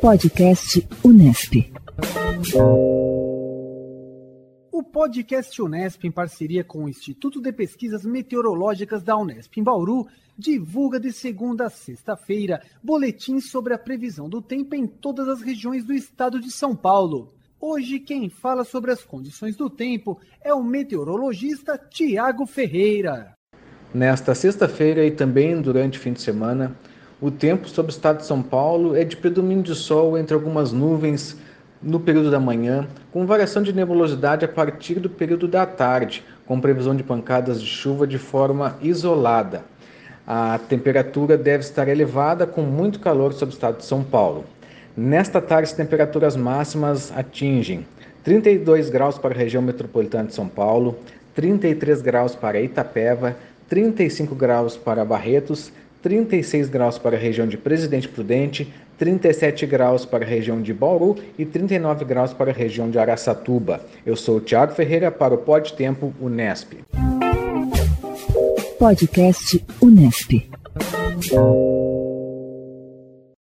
Podcast Unesp. O podcast Unesp, em parceria com o Instituto de Pesquisas Meteorológicas da Unesp em Bauru, divulga de segunda a sexta-feira boletins sobre a previsão do tempo em todas as regiões do estado de São Paulo. Hoje, quem fala sobre as condições do tempo é o meteorologista Tiago Ferreira. Nesta sexta-feira e também durante o fim de semana, o tempo sobre o estado de São Paulo é de predomínio de sol entre algumas nuvens no período da manhã, com variação de nebulosidade a partir do período da tarde, com previsão de pancadas de chuva de forma isolada. A temperatura deve estar elevada, com muito calor sobre o estado de São Paulo. Nesta tarde, as temperaturas máximas atingem 32 graus para a região metropolitana de São Paulo, 33 graus para Itapeva, 35 graus para Barretos, 36 graus para a região de Presidente Prudente, 37 graus para a região de Bauru e 39 graus para a região de Araçatuba. Eu sou o Tiago Ferreira para o Pod Tempo Unesp. Podcast Unesp.